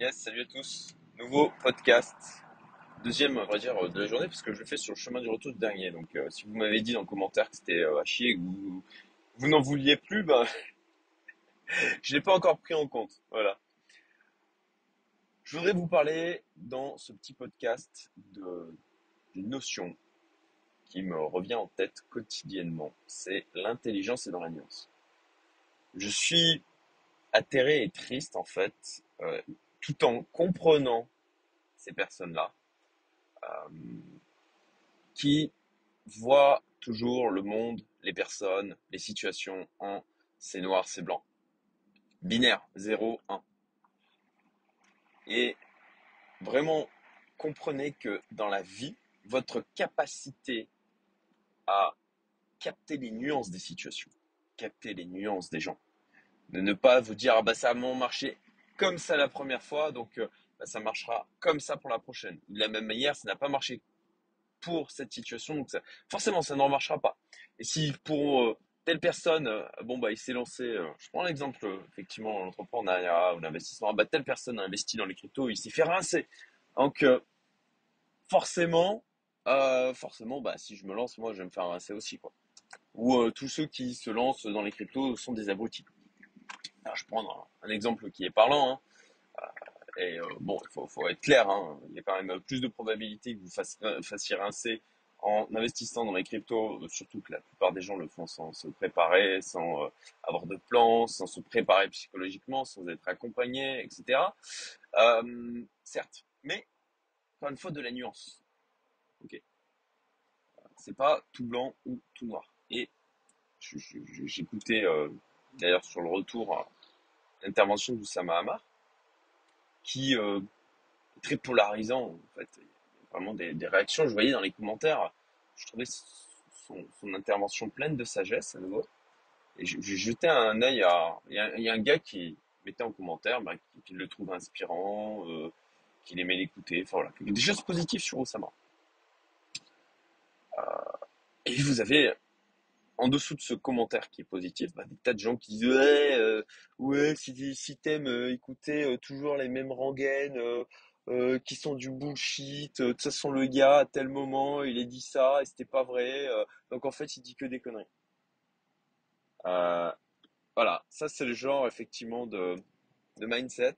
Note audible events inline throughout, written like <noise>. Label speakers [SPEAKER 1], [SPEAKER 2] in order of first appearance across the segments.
[SPEAKER 1] Yes, salut à tous. Nouveau podcast. Deuxième, on va dire, euh, de la journée, parce que je le fais sur le chemin du retour du dernier. Donc, euh, si vous m'avez dit dans le commentaire que c'était euh, à chier, que vous, n'en vouliez plus, bah, <laughs> je l'ai pas encore pris en compte. Voilà. Je voudrais vous parler dans ce petit podcast d'une notion qui me revient en tête quotidiennement. C'est l'intelligence et dans la nuance. Je suis atterré et triste, en fait, tout en comprenant ces personnes-là, euh, qui voient toujours le monde, les personnes, les situations en c'est noir, c'est blanc. Binaire, 0, 1. Et vraiment, comprenez que dans la vie, votre capacité à capter les nuances des situations, capter les nuances des gens, de ne pas vous dire ah bah ça a marché comme ça la première fois, donc euh, bah, ça marchera comme ça pour la prochaine. De la même manière, ça n'a pas marché pour cette situation, donc ça, forcément ça ne remarchera pas. Et si pour euh, telle personne, euh, bon bah il s'est lancé, je prends l'exemple effectivement l'entrepreneuriat ou l'investissement, bah telle personne a investi dans les cryptos, il s'est fait rincer. Donc forcément, forcément, bah si je me lance, moi je vais me faire rincer aussi quoi. Ou tous ceux qui se lancent dans les cryptos sont des abrutis. Je prends un, exemple qui est parlant. Hein. Euh, et euh, bon, il faut, être clair, hein. il y a quand même plus de probabilité que vous euh, fassiez, rincer en investissant dans les cryptos, surtout que la plupart des gens le font sans se préparer, sans avoir de plan, sans se préparer psychologiquement, sans être accompagné, etc. certes, mais encore une fois de la nuance. Ok, c'est pas tout blanc ou tout noir. Et j'écoutais d'ailleurs sur le retour, l'intervention d'Oussama Hamar, qui euh, est très polarisant en fait. Il y vraiment des, réactions, je voyais dans les commentaires, je trouvais son, intervention pleine de sagesse à nouveau. Et j'ai jeté un œil à. Il y, a, un gars qui mettait en commentaire bah, qu'il le trouve inspirant, euh, qu'il aimait l'écouter, enfin voilà, des choses positives sur Oussama. Euh, et vous avez en dessous de ce commentaire qui est positif, bah, des tas de gens qui disent ouais, euh, ouais, si, t'aimes euh, écouter euh, toujours les mêmes rengaines qui sont du bullshit, de toute façon le gars à tel moment il a dit ça et c'était pas vrai, donc en fait il dit que des conneries. voilà, ça c'est le genre effectivement de mindset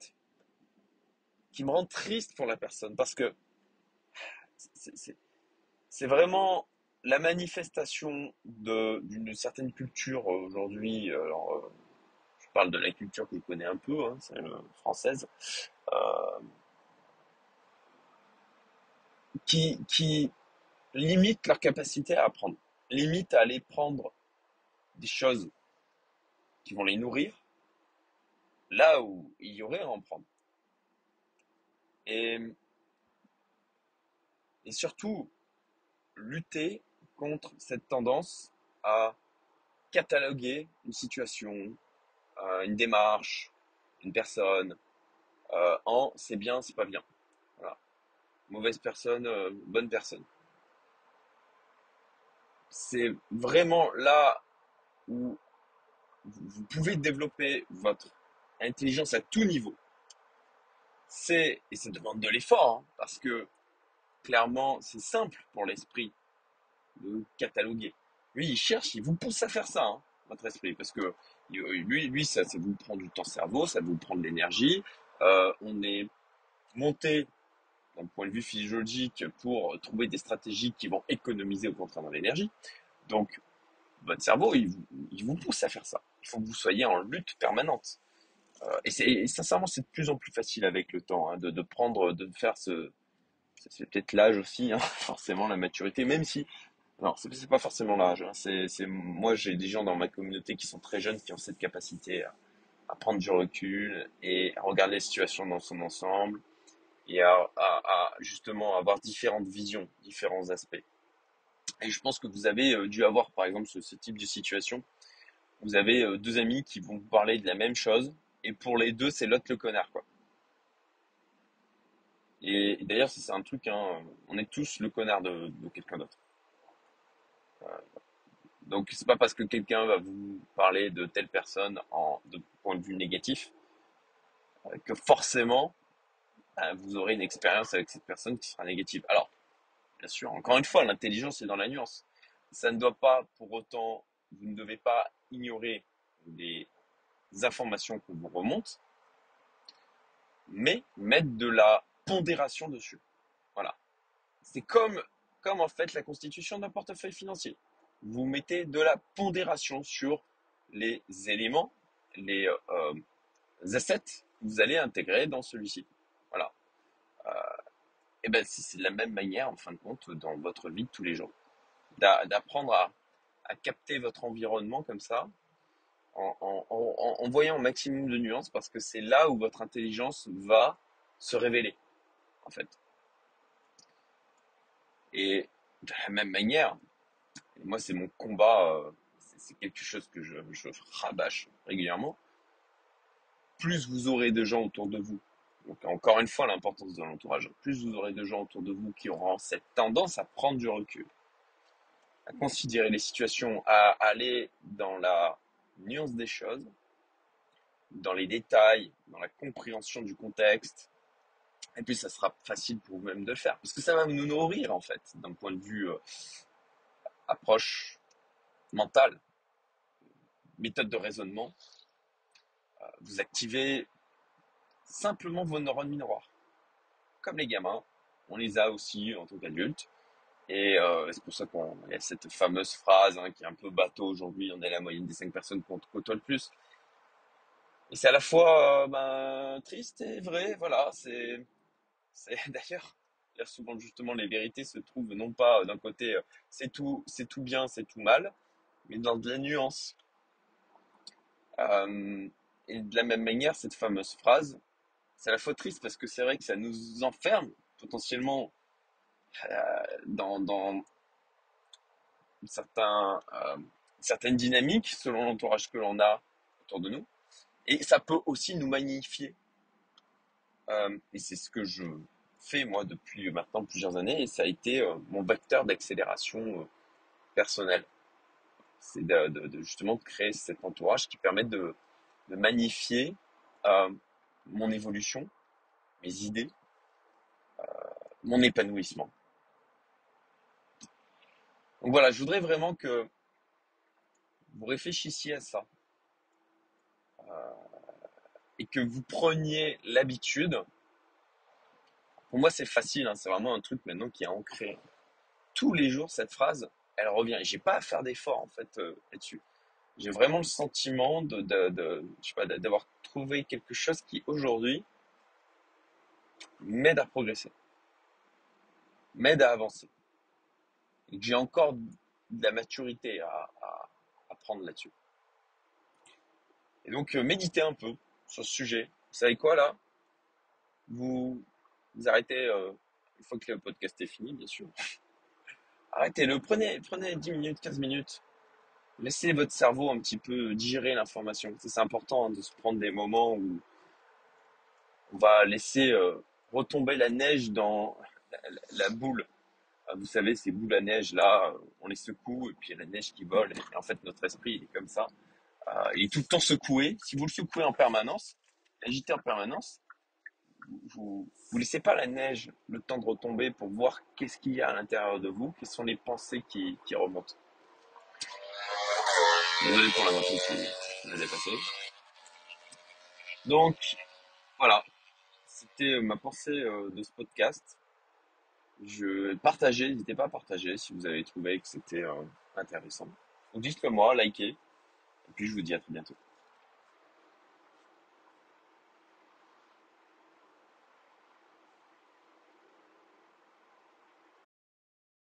[SPEAKER 1] qui me rend triste pour la personne parce que c'est vraiment la manifestation d'une certaine culture euh, aujourd'hui, euh, je parle de la culture que je connais un peu, hein, française, euh, qui, qui limite leur capacité à apprendre, limite à aller prendre des choses qui vont les nourrir, là où il y aurait à en prendre. Et surtout, lutter contre cette tendance à cataloguer une situation, euh, une démarche, une personne euh, en c'est bien, c'est pas bien. Voilà. Mauvaise personne, euh, bonne personne. C'est vraiment là où vous pouvez développer votre intelligence à tout niveau. C'est, et ça demande de l'effort, hein, parce que clairement, c'est simple pour l'esprit de cataloguer. Lui, il cherche, il vous pousse à faire ça, hein, votre esprit, parce que lui, lui ça, ça vous prend du temps cerveau, ça vous prend de l'énergie. Euh, on est monté d'un point de vue physiologique pour trouver des stratégies qui vont économiser au contraire de l'énergie. Donc, votre cerveau, il vous, pousse à faire ça. Il faut que vous soyez en lutte permanente. Euh, et, sincèrement, c'est de plus en plus facile avec le temps hein, de, de, prendre, de faire ce. C'est peut-être l'âge aussi, hein, <laughs> forcément, la maturité, même si non, c'est pas forcément l'âge. Hein. Moi, j'ai des gens dans ma communauté qui sont très jeunes, qui ont cette capacité à, prendre du recul et à regarder la situation dans son ensemble et à, justement avoir différentes visions, différents aspects. Et je pense que vous avez euh, dû avoir, par exemple, ce, type de situation. Vous avez euh, deux amis qui vont vous parler de la même chose et pour les deux, c'est l'autre le connard, quoi. Et, d'ailleurs, c'est un truc, hein, on est tous le connard de quelqu'un d'autre. Donc c'est pas parce que quelqu'un va vous parler de telle personne en de point de vue négatif euh, que forcément ben, vous aurez une expérience avec cette personne qui sera négative. Alors, bien sûr, encore une fois, l'intelligence est dans la nuance. Ça ne doit pas, pour autant, vous ne devez pas ignorer des informations qu'on vous remonte, mais mettre de la pondération dessus. Voilà. C'est comme, comme en fait la constitution d'un portefeuille financier. Vous mettez de la pondération sur les éléments, les euh, assets que vous allez intégrer dans celui-ci. Voilà. Euh, et ben c'est de la même manière en fin de compte dans votre vie de tous les jours. D'apprendre à, capter votre environnement comme ça, en, en, voyant un maximum de nuances parce que c'est là où votre intelligence va se révéler, en fait. Et de la même manière, moi c'est mon combat, euh, c'est quelque chose que je, je rabâche régulièrement, plus vous aurez de gens autour de vous, donc encore une fois l'importance de l'entourage, plus vous aurez de gens autour de vous qui auront cette tendance à prendre du recul, à considérer les situations, à aller dans la nuance des choses, dans les détails, dans la compréhension du contexte. Et puis ça sera facile pour vous-même de faire, parce que ça va nous nourrir en fait, d'un point de vue euh, approche mentale, méthode de raisonnement. Euh, vous activez simplement vos neurones miroirs. Comme les gamins, on les a aussi en tant qu'adultes. Et euh, c'est pour ça qu'il y a cette fameuse phrase hein, qui est un peu bateau aujourd'hui, on est la moyenne des cinq personnes qu'on côtoie le plus. Et c'est à la fois euh, ben, triste et vrai, voilà. C'est, <laughs> d'ailleurs, souvent justement les vérités se trouvent non pas d'un côté euh, c'est tout, c'est tout bien, c'est tout mal, mais dans de la nuance. Euh, et de la même manière, cette fameuse phrase, c'est à la fois triste parce que c'est vrai que ça nous enferme potentiellement euh, dans, certains, euh, certaines dynamiques selon l'entourage que l'on a autour de nous. Et ça peut aussi nous magnifier. Euh, et c'est ce que je fais moi depuis maintenant plusieurs années et ça a été mon vecteur d'accélération personnelle. C'est de, de, justement créer cet entourage qui permet de magnifier mon évolution, mes idées, mon épanouissement. Donc voilà, je voudrais vraiment que vous réfléchissiez à ça. Et que vous preniez l'habitude. Pour moi, c'est facile, hein, c'est vraiment un truc maintenant qui est ancré. Tous les jours, cette phrase, elle revient. Et j'ai pas à faire d'effort en fait euh, là-dessus. J'ai vraiment le sentiment de, d'avoir trouvé quelque chose qui aujourd'hui m'aide à progresser, m'aide à avancer et que j'ai encore de la maturité à, à, prendre là-dessus. Et donc, euh, méditez un peu sur ce sujet. Vous savez quoi là? Vous, vous, arrêtez, euh, une fois que le podcast est fini, bien sûr. <laughs> Arrêtez-le, prenez, prenez 10 minutes, 15 minutes. Laissez votre cerveau un petit peu digérer l'information. C'est important hein, de se prendre des moments où on va laisser euh, retomber la neige dans la boule ah, vous savez, ces boules à neige là, on les secoue et puis il y a la neige qui vole. En fait, notre esprit, il est comme ça. Euh, il est tout le temps secoué. Si vous le secouez en permanence, agitez en permanence, vous ne laissez pas la neige le temps de retomber pour voir qu'est-ce qu'il y a à l'intérieur de vous, quelles sont les pensées qui, qui remontent. Désolé pour la moto qui a dépassé. Donc, voilà. C'était ma pensée euh, de ce podcast. Je partageais, n'hésitez pas à partager si vous avez trouvé que c'était euh, intéressant. Dites-le moi, likez, et puis je vous dis à très bientôt.